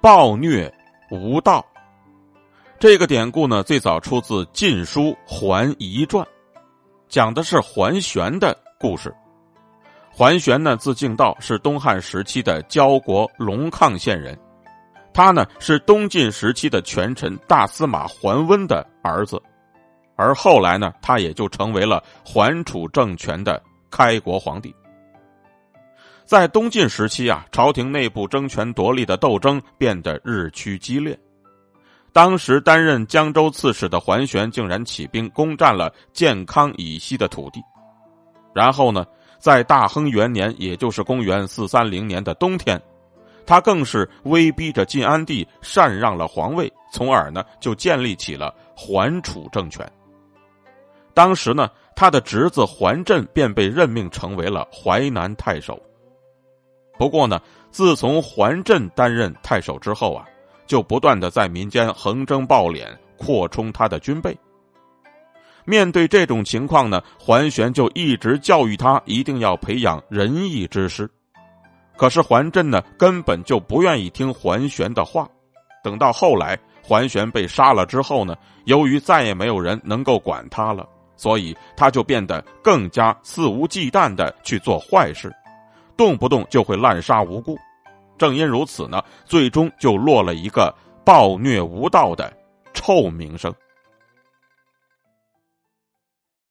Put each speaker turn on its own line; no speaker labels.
暴虐无道。这个典故呢，最早出自《晋书·桓仪传》，讲的是桓玄的故事。桓玄呢，字敬道，是东汉时期的焦国龙亢县人。他呢，是东晋时期的权臣大司马桓温的儿子，而后来呢，他也就成为了桓楚政权的开国皇帝。在东晋时期啊，朝廷内部争权夺利的斗争变得日趋激烈。当时担任江州刺史的桓玄竟然起兵攻占了建康以西的土地，然后呢，在大亨元年，也就是公元四三零年的冬天，他更是威逼着晋安帝禅让了皇位，从而呢就建立起了桓楚政权。当时呢，他的侄子桓震便被任命成为了淮南太守。不过呢，自从桓震担任太守之后啊。就不断的在民间横征暴敛，扩充他的军备。面对这种情况呢，桓玄就一直教育他一定要培养仁义之师。可是桓震呢，根本就不愿意听桓玄的话。等到后来桓玄被杀了之后呢，由于再也没有人能够管他了，所以他就变得更加肆无忌惮的去做坏事，动不动就会滥杀无辜。正因如此呢，最终就落了一个暴虐无道的臭名声。